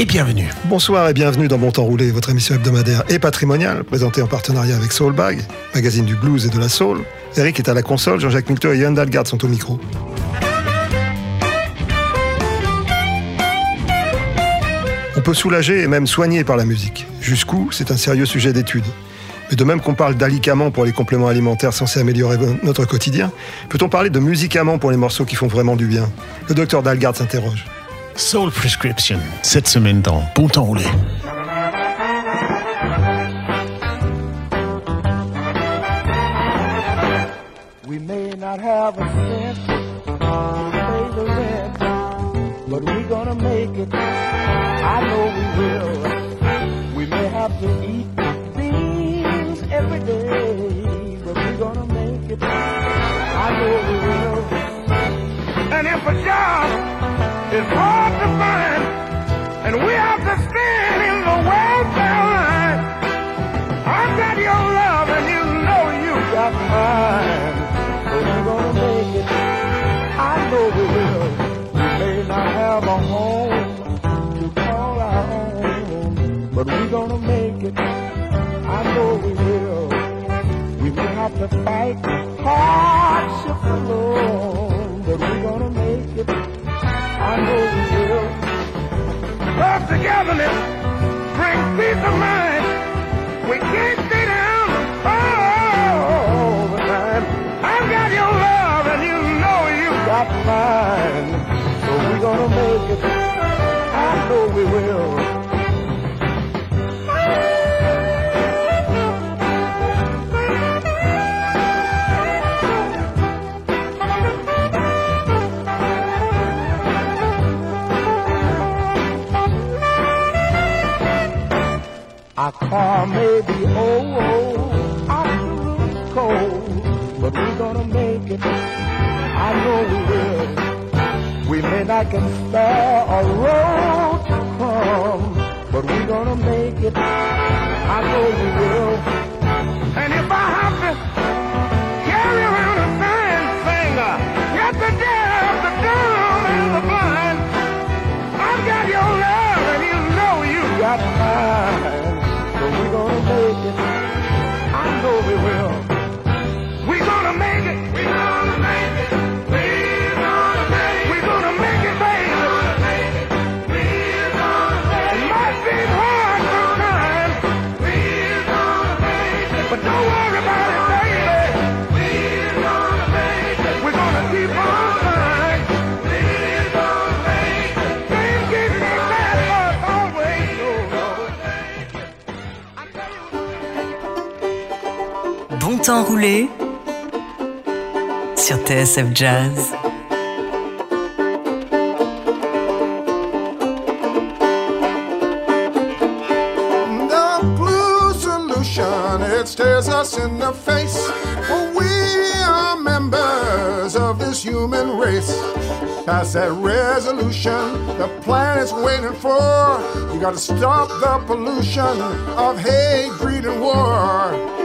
Et bienvenue. Bonsoir et bienvenue dans Bon Temps Roulé, votre émission hebdomadaire et patrimoniale, présentée en partenariat avec Soulbag, magazine du blues et de la soul. Eric est à la console, Jean-Jacques Milteau et Yann Dalgard sont au micro. On peut soulager et même soigner par la musique. Jusqu'où C'est un sérieux sujet d'étude. Mais de même qu'on parle d'alicaments pour les compléments alimentaires censés améliorer notre quotidien, peut-on parler de musicaments pour les morceaux qui font vraiment du bien? Le docteur Dalgard s'interroge. Soul Prescription, cette semaine dans Bon Temps Roulé. We may not have a cent to pay the rent, but we're gonna make it. Is hard to find, and we have to stand in the welfare line, I've got your love, and you know you got mine. We're gonna make it. I know we will. We may not have a home to call our own, but we're gonna make it. I know we will. We may have to fight hardship alone, will. Peace of mind. We can't stay down all the time. I've got your love and you know you got mine. So we're gonna make it. I know we will. Our car oh, old, our shoes cold, but we're gonna make it. I know we will. We may not can spare a road to come, but we're gonna make it. I know we will. And if I have to I know we will. Bon sur TSF Jazz. It stares us in the face. We are members of this human race. Pass that resolution the planet's waiting for. You gotta stop the pollution of hate, greed, and war.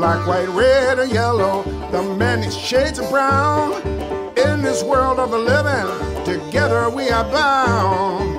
Black, white, red, or yellow, the many shades of brown. In this world of the living, together we are bound.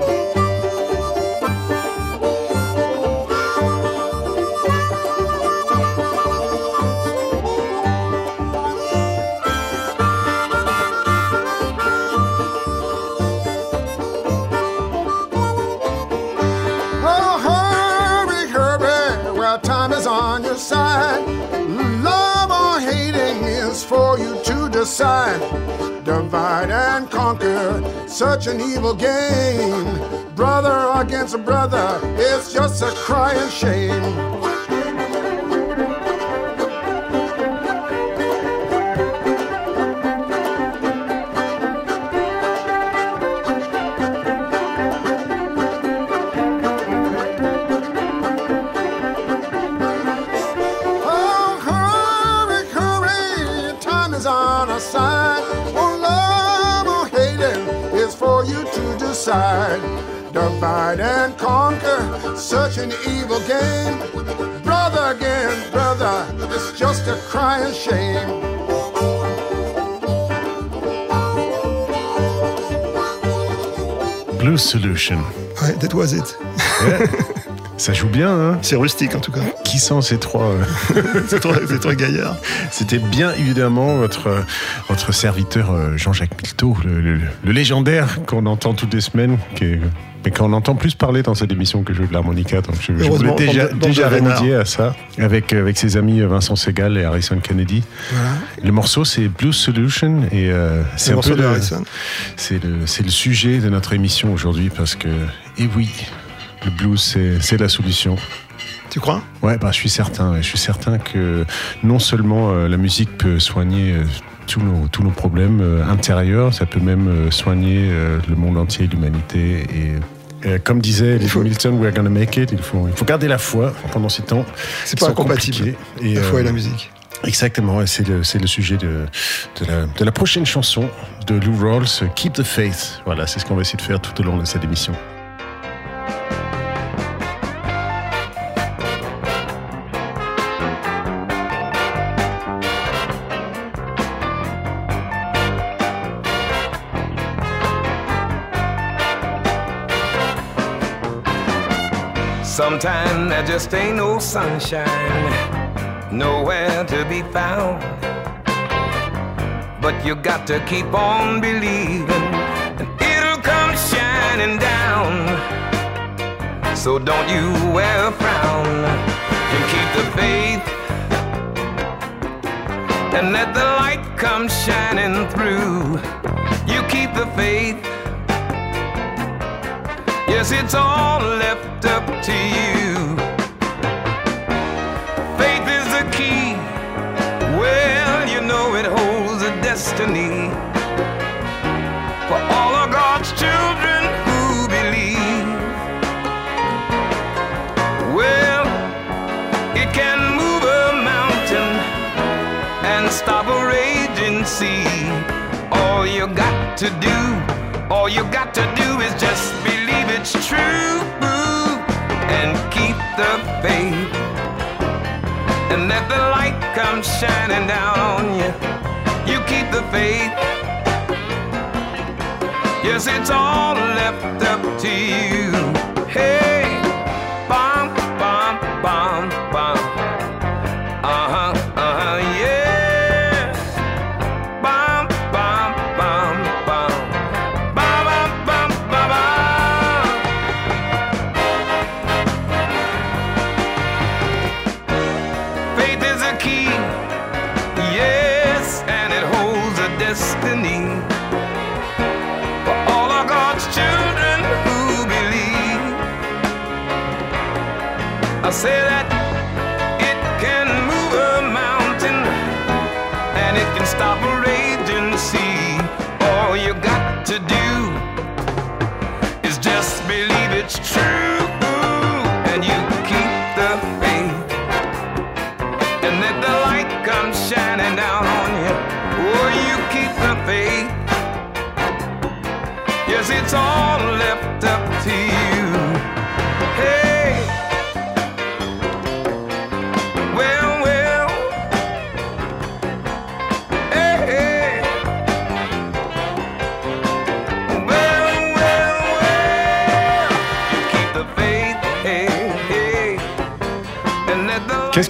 Divide and conquer, such an evil game. Brother against brother, it's just a crying shame. Such an evil game. Brother against brother, it's just a crying shame. Blues Solution. Ouais, that was it. Ça joue bien, hein C'est rustique en tout cas. Qui sont ces trois euh, C'est trois, c'est trois gaillards? C'était bien évidemment votre, euh, votre serviteur euh, Jean-Jacques Milteau, le, le- le légendaire qu'on entend toutes les semaines, qui est- mais qu'on entend plus parler dans cette émission que jouer de l'harmonica. Donc je, je voulais déjà, déjà remédier à ça avec, avec ses amis Vincent Segal et Harrison Kennedy. Le morceau c'est Blues Solution et euh, c'est Le un peu de le, c'est le, c'est le sujet de notre émission aujourd'hui parce que, et oui, le blues c'est c'est la solution. Tu crois? Ouais, bah, je suis certain. Je suis certain que non seulement euh, la musique peut soigner euh, tous nos, tous nos problèmes euh, intérieurs, ça peut même soigner le monde entier, l'humanité. Et comme disait Lady faut- Milton, we're gonna make it. Il faut, il faut garder la foi pendant ces temps. C'est pas incompatible. Et, La foi euh, et la musique. Exactement, et c'est le, c'est le sujet de, de, la, de la prochaine chanson de Lou Rawls, Keep the Faith. Voilà, c'est ce qu'on va essayer de faire tout au long de cette émission. Sometimes there just ain't no sunshine, nowhere to be found. But you got to keep on believing, and it'll come shining down. So don't you wear a frown, and keep the faith, and let the light come shining through. You keep the faith. Yes, it's all left up to you. Faith is the key. Well, you know it holds a destiny for all of God's children who believe. Well, it can move a mountain and stop a raging sea. All you got to do, all you got to do is just believe the faith. And let the light come shining down on you. You keep the faith. Yes, it's all left up to you.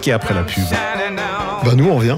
Let the Qu'est-ce qu'il y a après la pub shining down on Bah nous on revient.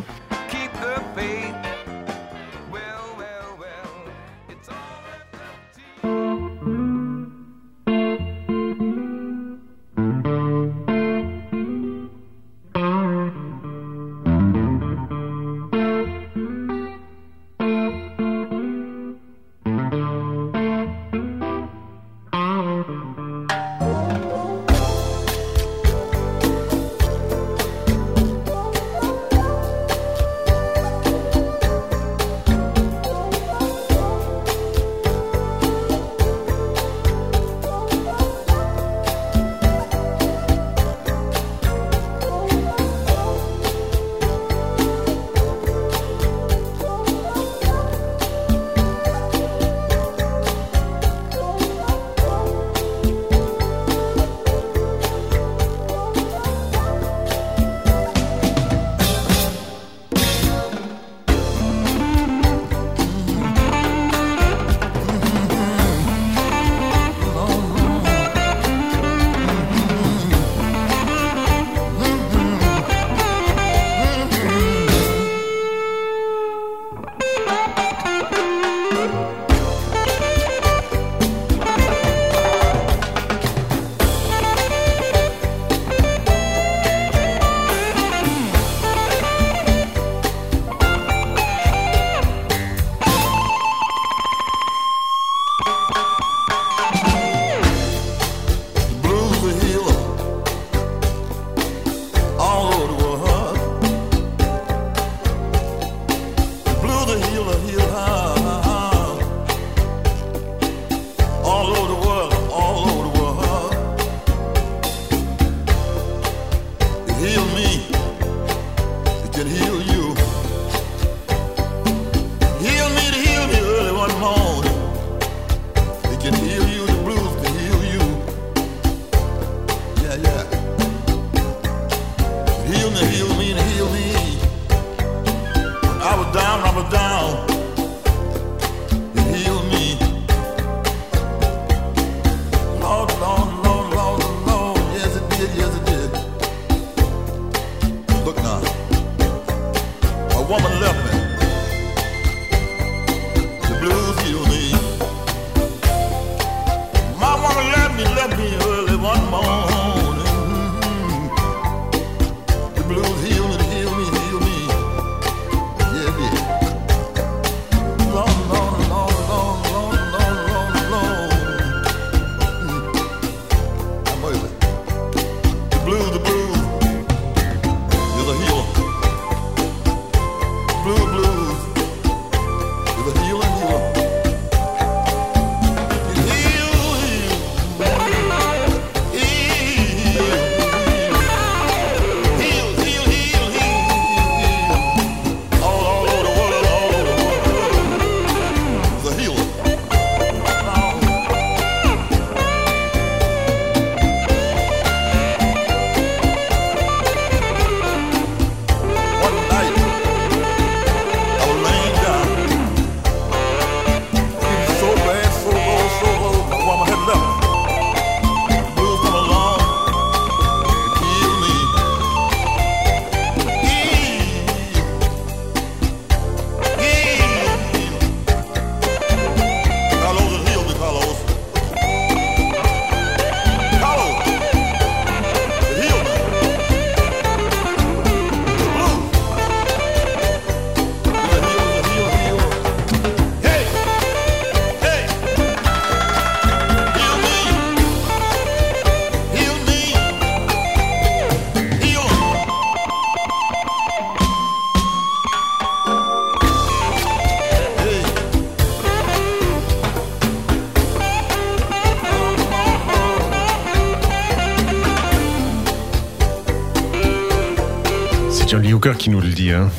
Hein.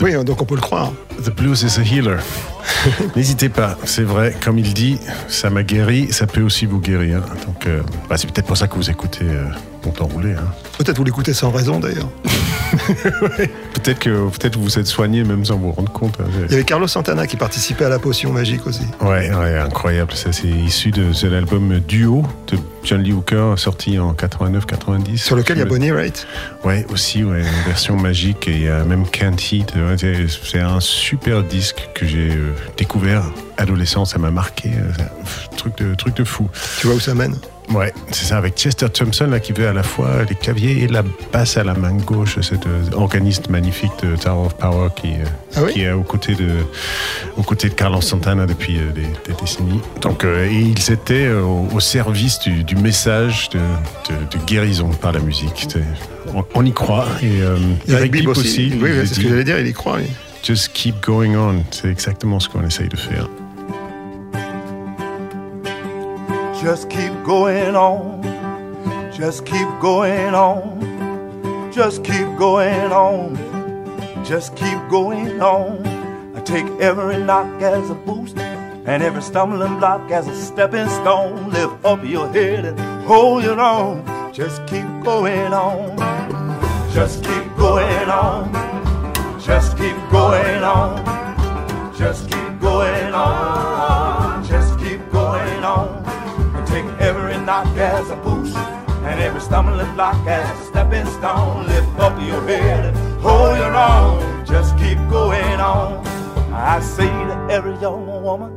Oui, donc on peut le croire. The blues is a healer. N'hésitez pas, c'est vrai, comme il dit, ça m'a guéri, ça peut aussi vous guérir. Donc, euh, bah, c'est peut-être pour ça que vous écoutez euh, Bon Temps Roulé. Hein. Peut-être vous l'écoutez sans raison d'ailleurs. Peut-être que peut-être vous êtes soigné même sans vous rendre compte. hein. Il y avait Carlos Santana qui participait à la potion magique aussi. Ouais, ouais, incroyable. Ça, c'est issu de, de l'album Duo de John Lee Hooker, sorti en 89-90. Sur lequel il y a Bonnie Raitt. Ouais, aussi, ouais, une version magique. Et il y a même Can't Heat. C'est- un super disque que j'ai euh, découvert adolescent. Ça m'a marqué. euh, un truc de, truc de fou. Tu vois où ça mène? Ouais, c'est ça, avec Chester Thompson, là, qui fait à la fois les claviers et la basse à la main gauche, cet euh, organiste magnifique de Tower of Power qui, euh, Ah oui qui est aux côtés de, aux côtés de Carlos Santana depuis euh, des, des décennies. Donc, et ils étaient au, au service du, du message de, de- de guérison par la musique. On, on y croit. Et, Il y a Eric Bibb Bibb aussi. il Oui, c'est ce que j'allais dire, il y croit. oui. Just keep going on. C'est exactement ce qu'on essaye de faire. Just keep going on. Just keep going on. Just keep going on. Just keep going on. I take every knock as a boost and every stumbling block as a stepping stone. Lift up your head and hold your own. Just keep going on. Just keep going on. Just keep going on. Just keep going on. Knock as a boost and every stumbling block as a stepping stone. Lift up your head and hold your own. Just keep going on. I say to every young woman,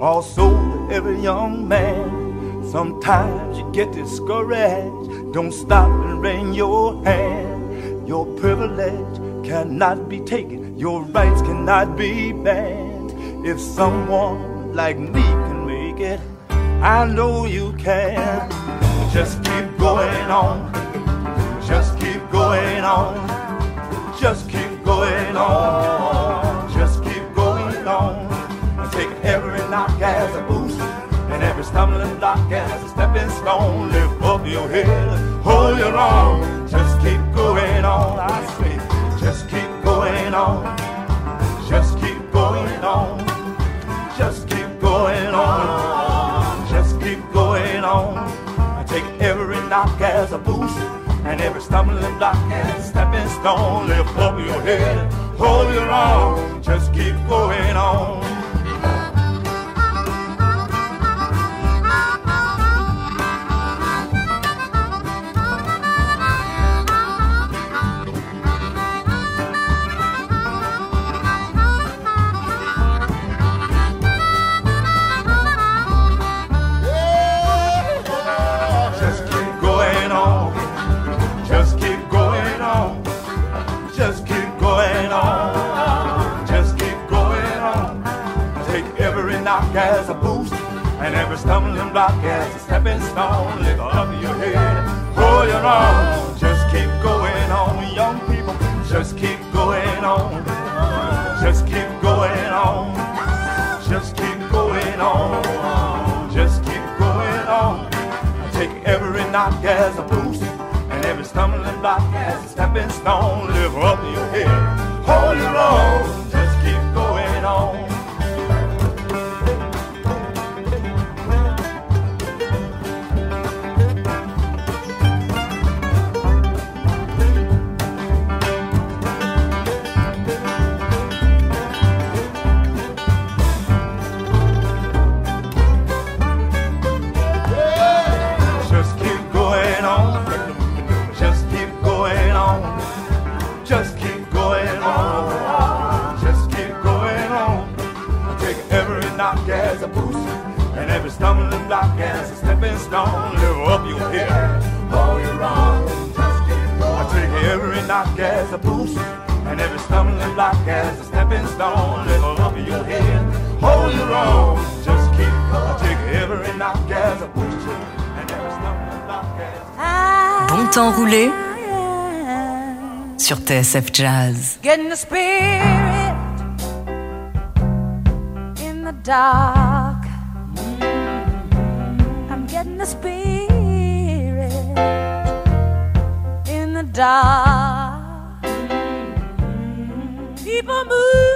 also to every young man, sometimes you get discouraged. Don't stop and wring your hand. Your privilege cannot be taken, your rights cannot be banned. If someone like me can make it, I know you can. Just keep going on. Just keep going on. Just keep going on. Just keep going on. And take every knock as a boost and every stumbling block as a stepping stone. Lift up your head, hold your own. Just keep going on. I say, just keep going on. Just keep going on. Just keep every knock as a boost, and every stumbling block as a stepping stone. Lift up your head, hold your own, just keep going on. Knock as a boost and every stumbling block as a stepping stone. Lift up your head, hold your own. Just keep going on, young people. Just keep going on. Just keep going on. Just keep going on. Just keep going on. Take every knock as a boost and every stumbling block as a stepping stone. Lift up your head, hold your own. Knock as a boost and every stumbling block as a stepping stone. Lift up your head, hold your own. Just keep going. I take every knock as a boost and every stumbling block as a stepping stone. Lift up your head, hold your own. Just keep. I take every knock as a boost and every stumbling block as Bon temps roulé sur TSF Jazz. Dark. I'm getting the spirit in the dark. People moving,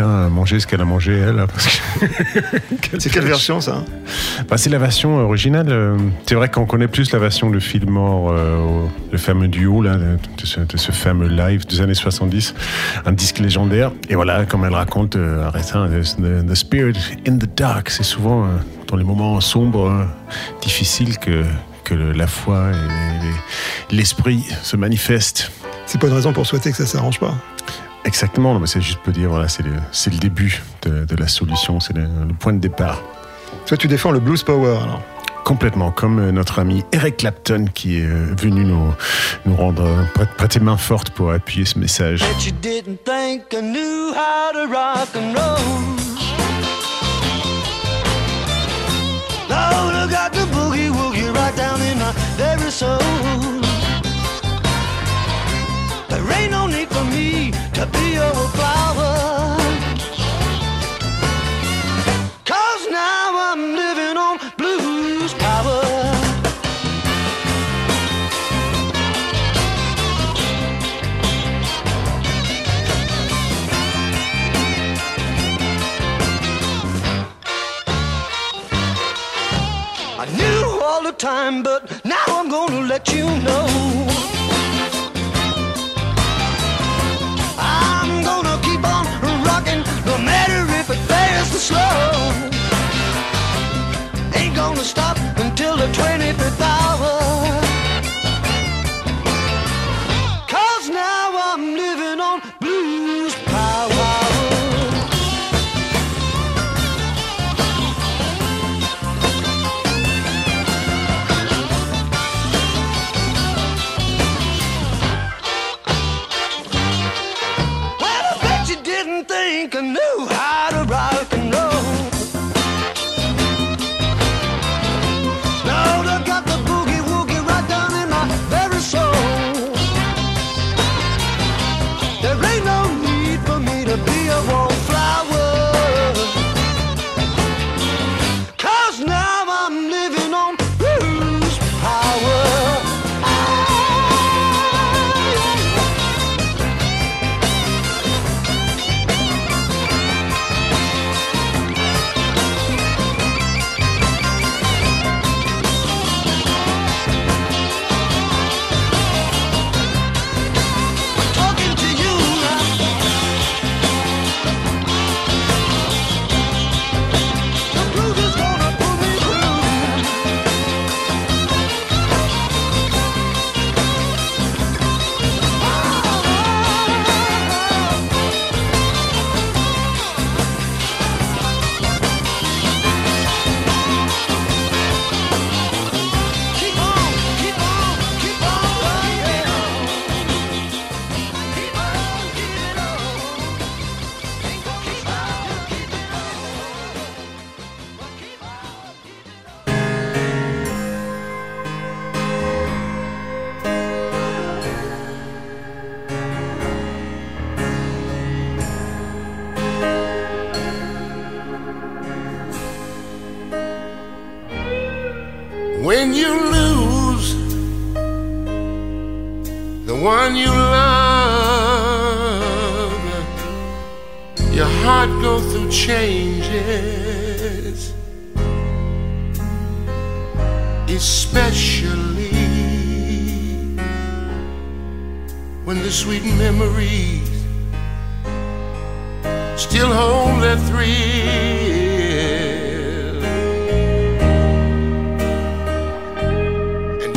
bien manger ce qu'elle a mangé elle. hein, que- C'est quelle version ça Bah, c'est la version originale. euh, C'est vrai qu'on connaît plus la version de Fillmore, euh, le fameux duo là, de, ce, de ce fameux live des années 70, un disque légendaire. Et voilà, comme elle raconte, euh, Aretha, the, the Spirit in the Dark, c'est souvent euh, dans les moments sombres, euh, difficiles que, que le- la foi et les- l'esprit se manifestent. C'est pas une raison pour souhaiter que ça s'arrange pas. Exactement, mais c'est juste pour dire, voilà, c'est le, c'est le début de, de la solution, c'est le, le point de départ. Toi, tu défends le blues power alors. Complètement, comme euh, notre ami Eric Clapton qui est euh, venu nous, nous rendre euh, prêt- prêter main forte pour appuyer ce message. Bet you didn't think I knew how to rock and roll. Lord, I got the boogie woogie right down in my very soul. There ain't no need for me be. Cause now I'm living on blues power. I knew all the time, but now I'm gonna let you know. Slow. Ain't gonna stop until the 25th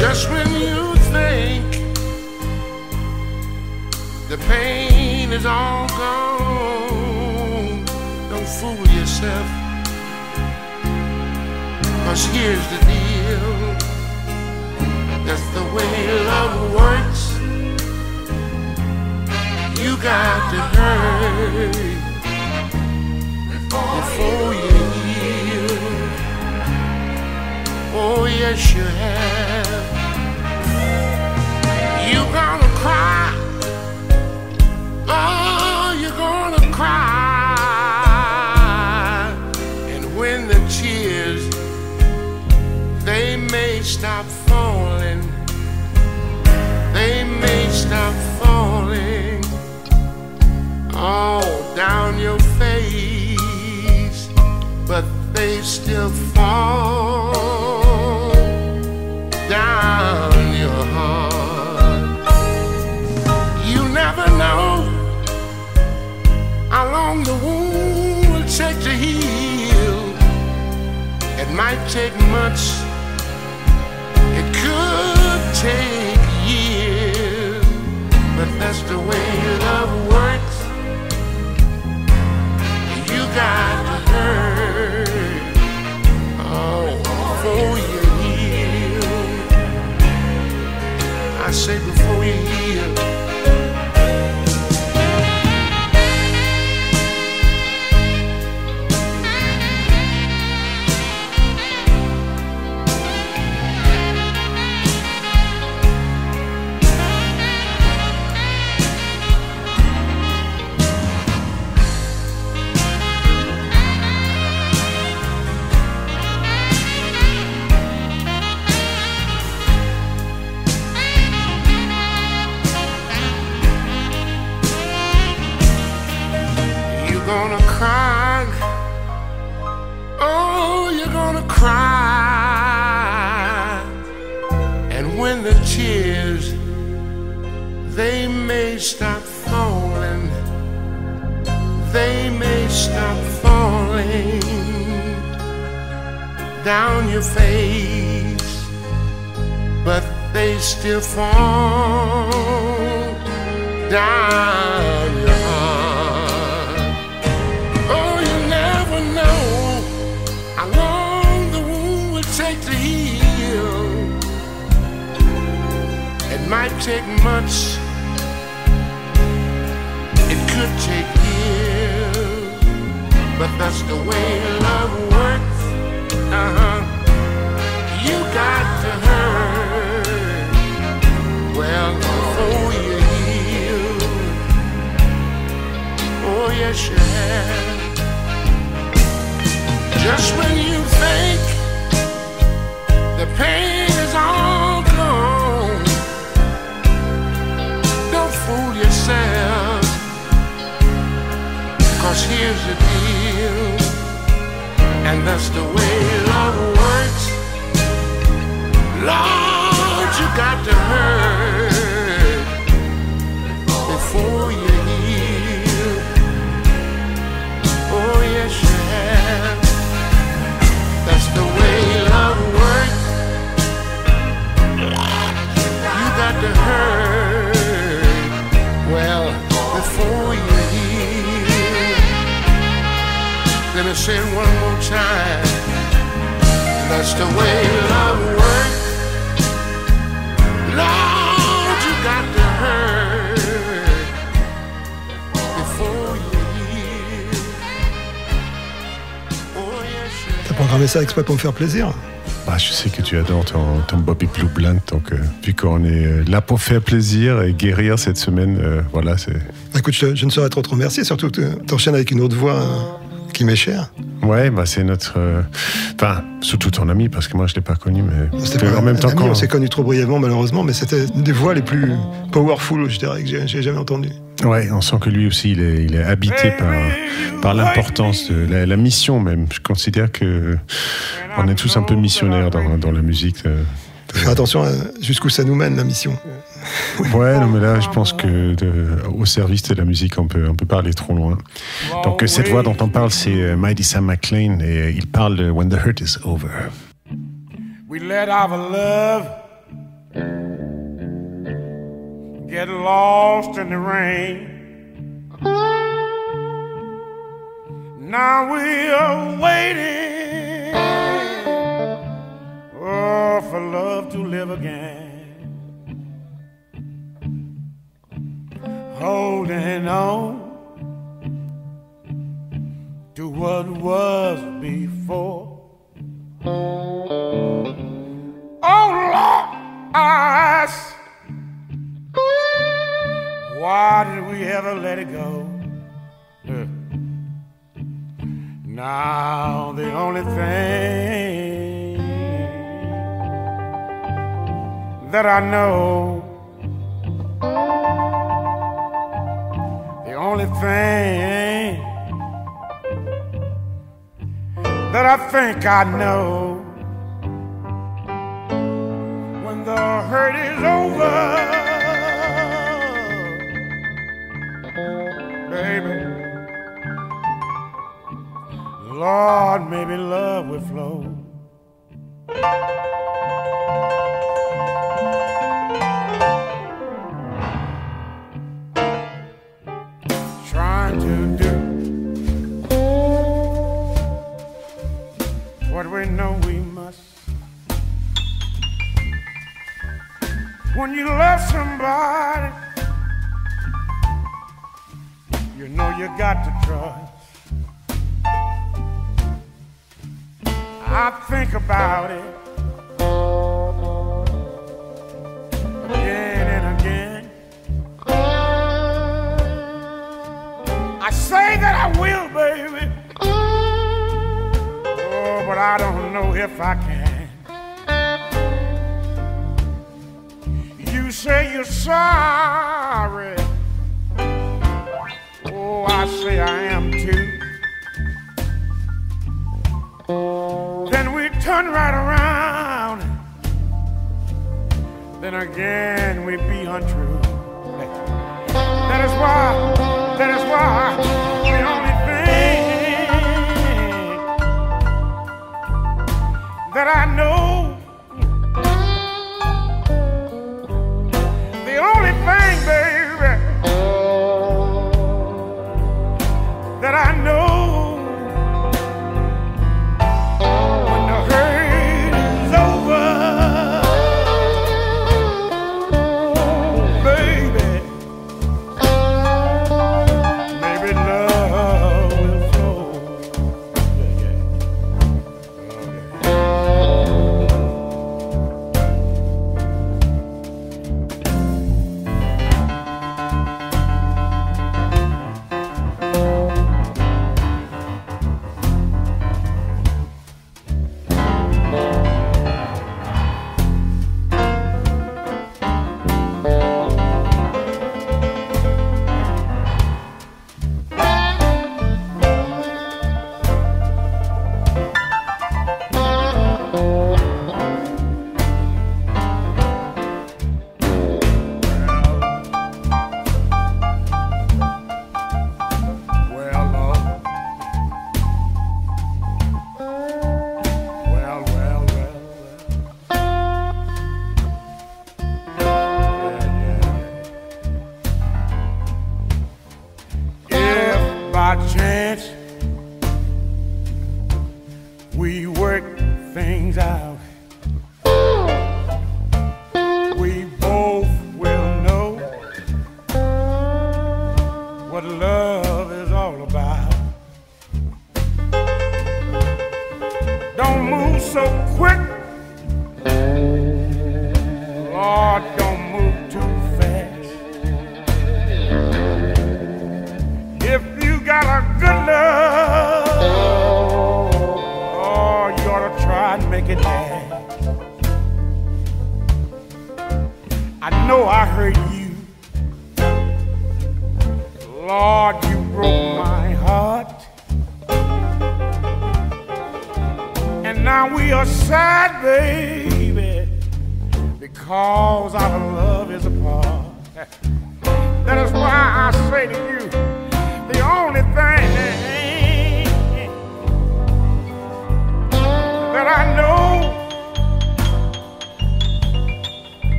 just when you think the pain is all gone, don't fool yourself. Cause here's the deal that's the way love works. You got to hurry before you Oh, yes, you have. You're gonna cry. Oh, you're gonna cry. And when the tears, they may stop falling. They may stop falling all down your face, but they still fall. Might take months, it could take years, but that's the way love works. You got to hurt oh, before you heal. I say before you here's the deal, and that's the way love works. Lord, you got to hurt Let me say it one more time. That's the way love works. Lord, you got to hurt before you heal. Oh, yes, you T'as programmé ça exprès pour me faire plaisir? Bah, je sais que tu adores ton, ton Bobby Blue Blunt, donc euh, vu qu'on est euh, là pour faire plaisir et guérir cette semaine, euh, voilà, c'est. Écoute, je, je ne saurais trop te remercier, surtout que tu enchaînes avec une autre voix euh, qui m'est chère. Ouais, bah c'est notre. euh, Enfin, surtout ton ami, parce que moi je l'ai pas connu, mais C'était pas en même temps ami, quand. on s'est connus trop brièvement malheureusement, mais c'était une des voix les plus powerful, je dirais, que j'ai j'ai jamais entendues. Ouais, on sent que lui aussi, il est, il est habité par, par l'importance de la, la mission même. Je considère que on est tous un peu missionnaires dans, dans la musique. Faire attention à jusqu'où ça nous mène la mission. Ouais, non, mais là, je pense que de- au service de la musique, on peut, on peut pas aller trop loin. Donc, cette voix dont on parle, c'est euh, Mighty Sam McLean, et euh, il parle de When the Hurt is Over. We let our love get lost in the rain. Now we are waiting for love to live again. Holding on to what was before. Oh Lord, I ask, why did we ever let it go? Now the only thing that I know, the only thing that I think I know when the hurt is over. baby. Lord, maybe love will flow. When you love somebody, you know you got to trust. I think about it again and again. I say that I will, baby. Oh, but I don't know if I can. Say you're sorry. Oh, I say I am too. Then we turn right around. Then again we be untrue. That is why, that is why the only thing that I know,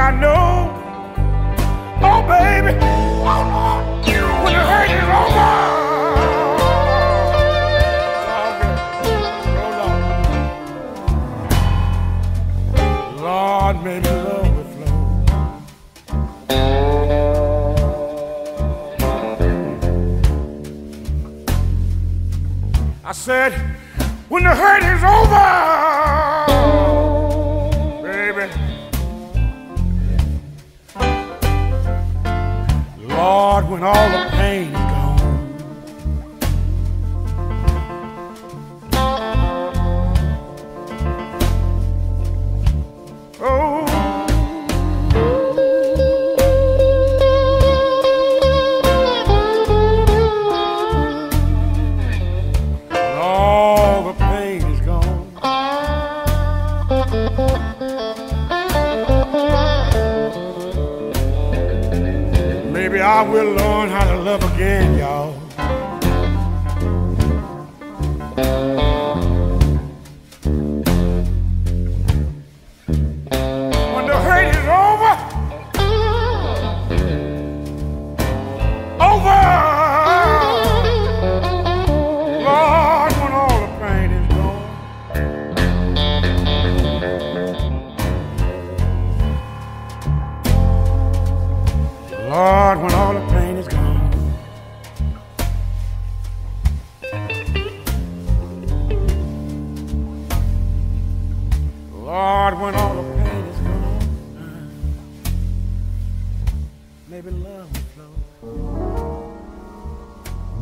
I know. Oh, baby, oh, Lord, when the hurt is over. Lord, will flow. I said, when the hurt is over, when all the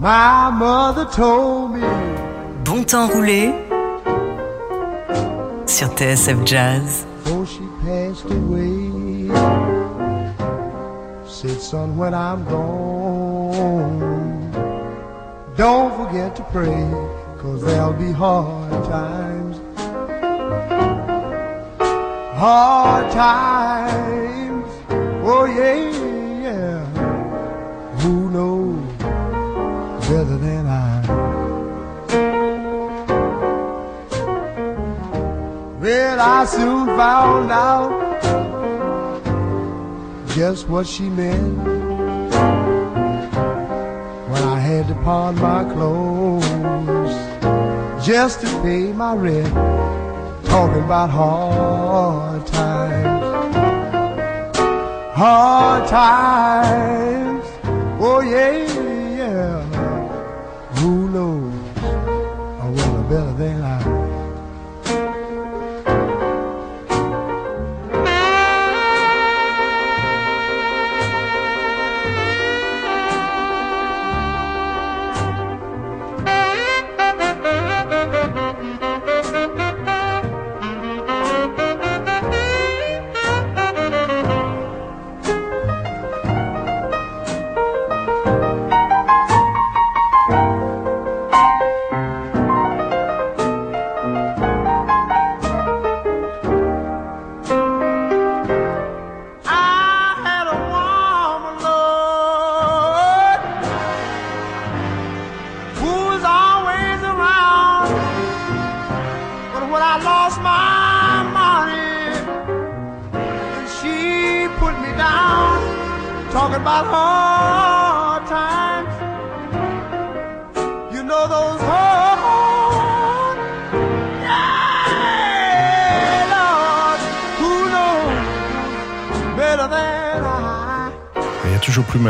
My mother told me Bon temps roulé sur TSF Jazz. before she passed away. Said, son, when I'm gone, don't forget to pray, cause there'll be hard times. Hard times, Well, I soon found out just what she meant when I had to pawn my clothes just to pay my rent. Talking about hard times, hard times.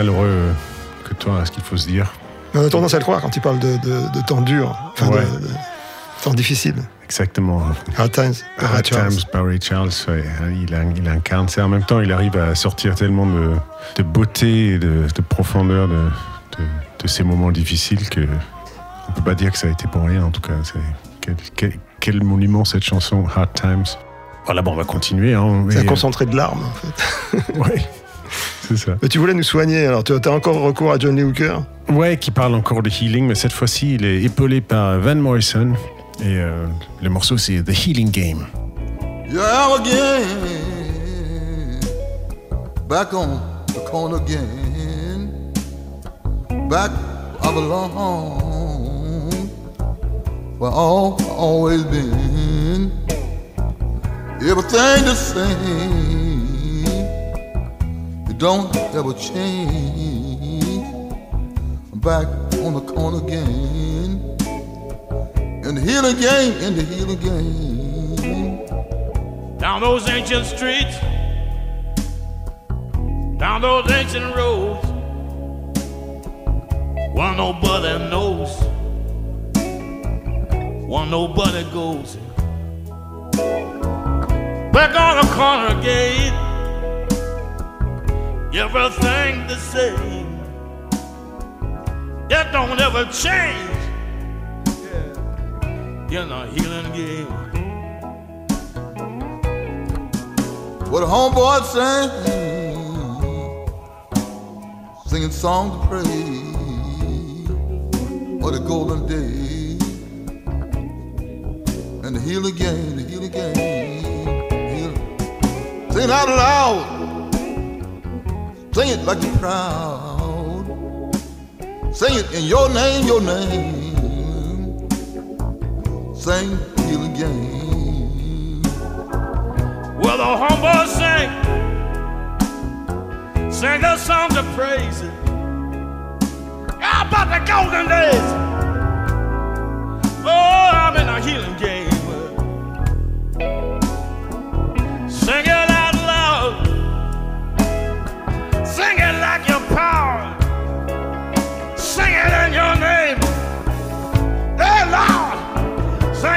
Malheureux euh, que toi, à ce qu'il faut se dire. On a tendance à le croire quand il parle de, de- de temps durs, enfin Ouais. de, de temps difficiles. Exactement. Hard times, Hard Charles. Times, Barry Charles, ouais, il, a- il incarne ça. En même temps, il arrive à sortir tellement de, de beauté et de, de profondeur de, ces moments difficiles que on peut pas dire que ça a été pour rien. En tout cas, quel, quel- quel monument cette chanson Hard Times. Voilà, bon, on va continuer. Hein, C'est un mais- concentré de larmes, en fait. Ouais, c'est ça. Mais tu voulais nous soigner, alors tu as encore recours à John Lee Hooker? Ouais, qui parle encore de healing, mais cette fois-ci, il est épaulé par Van Morrison. Et euh, le morceau, c'est The Healing Game. Yeah, again, back on the corner again, back I belong, where all always been. Everything the same, don't ever change. Back on the corner again, in the healing game, in the healing game. down those ancient streets, down those ancient roads. where nobody knows, where nobody goes. Back on the corner gate, everything the same. It don't ever change. In a healing game. What a homeboy sang, singing songs of praise for the golden day. and the game, the healing game. Heal. Sing out loud, sing it like you're proud. Sing it in your name, your name. Sing healing game. Well, the humble sing, sing the songs of praise. How about the golden days? Oh, I'm in a healing game.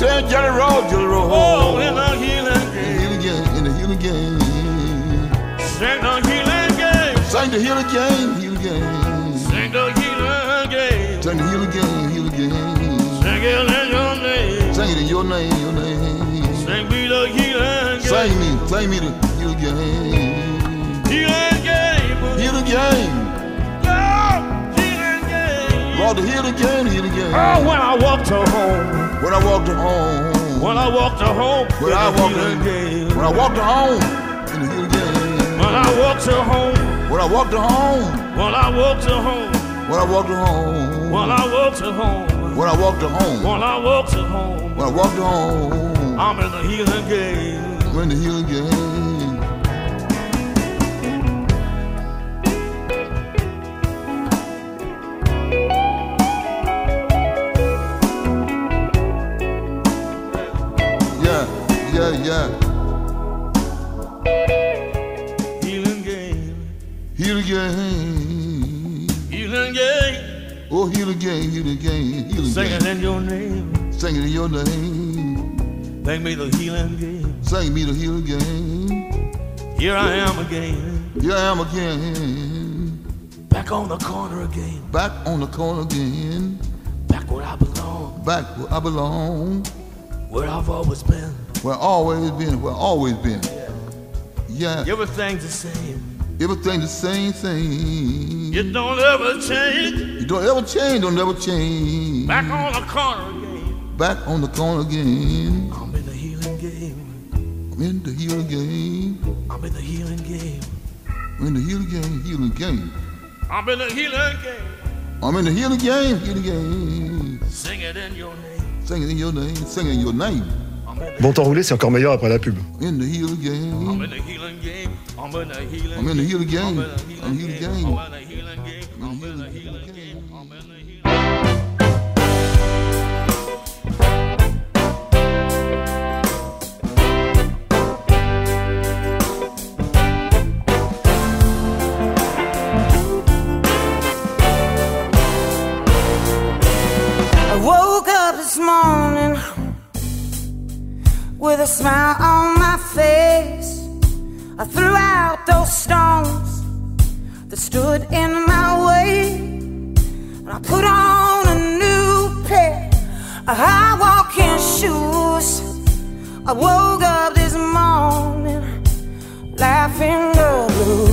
Tell Jelly Roll, Jelly Roll. Oh, in the healing game. Healing game. In the healing game. Sing the healing game. Sing the healing game. Healing game. Sing the healing game. Sing the healing game. Healing game. Sing it in your name. Sing it in your name. Your name. Sing me the healing game. Sing me. Sing me the healing game. Healing game. Healing game. Oh. Lord, the healing game. Healing game. Oh, when I walked her home. When I walked her home. When I walked her home. When I walked her game. When I walked her home. In the healing game. When I walked her home. When I walked her home. When I walked her home. When I walked her home. When I walked her home. When I walked her home. When I walked her home. When I walked her home. I'm in the healing game. We're in the healing game. Game. Oh, healing game, healing game, healing Sing game. it in your name. Sing it in your name. Bring me the healing game. Sing me the healing game. Here I am again. Here I am again. Back on the corner again. Back on the corner again. Back where I belong. Back where I belong. Where I've always been. Where always been. Where always been. Yeah. Everything's the same. Everything the same thing. You don't ever change. You don't ever change, don't ever change. Back on the corner again. Back on the corner again. I'm in the healing game. I'm in the healing game. I'm in the healing game. I'm in the healing game, healing game. I'm in the healing game. I'm in the healing game, healing game. Sing it in your name. Sing it in your name, sing it in your name. Bon temps roulé, c'est encore meilleur après la pub. With a smile on my face. I threw out those stones that stood in my way. And I put on a new pair of high walking shoes. I woke up this morning laughing the blues.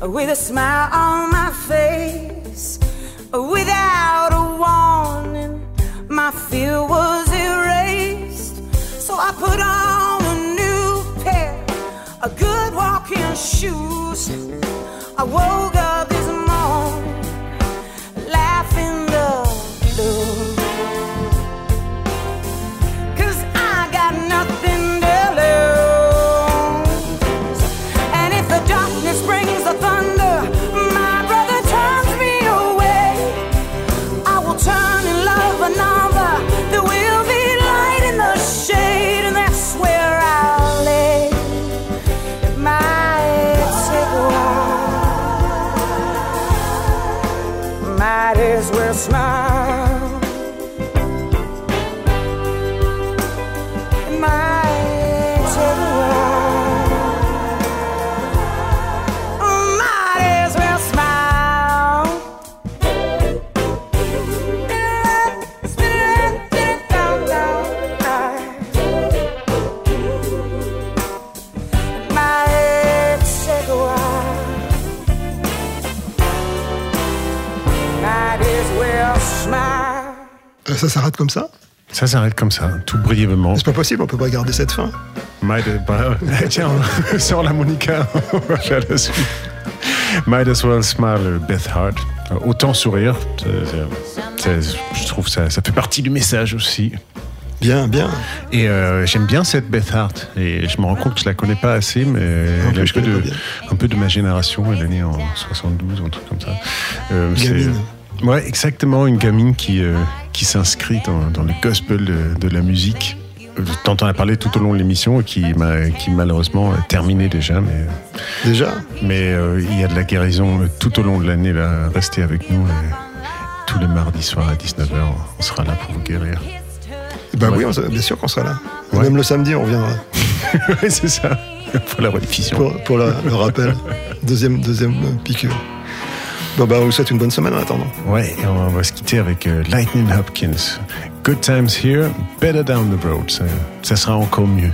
With a smile on my face. Without a warning, my fear was erased. So I put on a new pair of good walking shoes. I woke Ça s'arrête comme ça Ça s'arrête comme ça, tout brièvement. C'est pas possible, on peut pas garder cette fin. Might, bah, tiens, sors la Monica, on va faire la suite. Might as well smile, Beth Hart. Autant sourire, je trouve ça, ça fait partie du message aussi. Bien, bien. Et euh, j'aime bien cette Beth Hart. Et je me rends compte que je la connais pas assez, mais elle plus, est un peu, de, pas bien. un peu de ma génération. Elle est née en 72, un truc comme ça. Euh. Ouais, exactement, une gamine qui, euh, qui s'inscrit dans, dans le gospel de, de la musique, euh, dont on a parlé tout au long de l'émission et qui, qui malheureusement est terminée déjà. Mais, Déjà? mais euh, il y a de la guérison tout au long de l'année. là. Restez avec nous. tous les mardis soirs à 19h, on sera là pour vous guérir. Bah Ouais. oui, bien sûr qu'on sera là. Ouais. Même le samedi, on reviendra. Ouais, c'est ça, pour la rediffusion. Pour, pour la- le rappel. Deuxième, deuxième piqûre. Bon, bah, on vous souhaite une bonne semaine en attendant. Ouais, et on va se quitter avec euh, Lightning Hopkins. Good times here, better down the road. Ça, ça sera encore mieux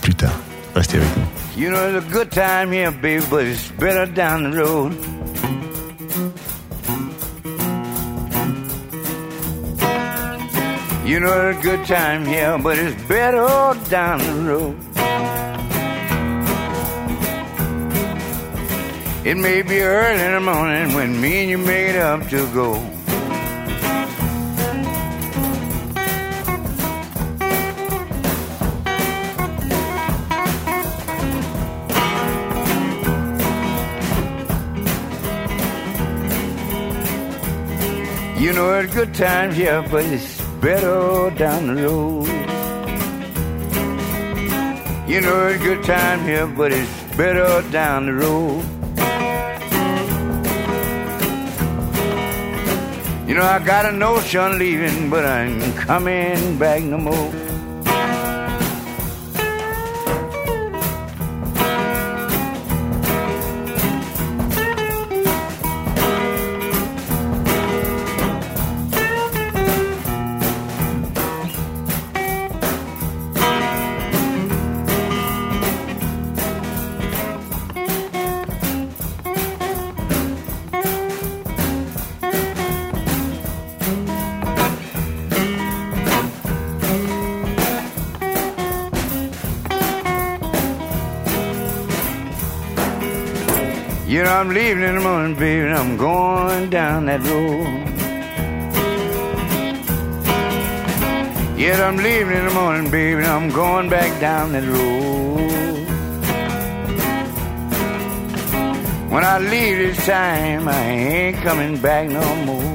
plus tard. Restez avec nous. You know, it's a good time here, baby, but it's better down the road. You know, it's a good time here, but it's better down the road. It may be early in the morning when me and you made up to go. You know it's good times here, but it's better down the road. You know it's good time here, but it's better down the road. You know I got a notion leaving, but I ain't coming back no more. I'm leaving in the morning, baby, and I'm going down that road. Yeah, I'm leaving in the morning, baby, and I'm going back down that road. When I leave this time, I ain't coming back no more.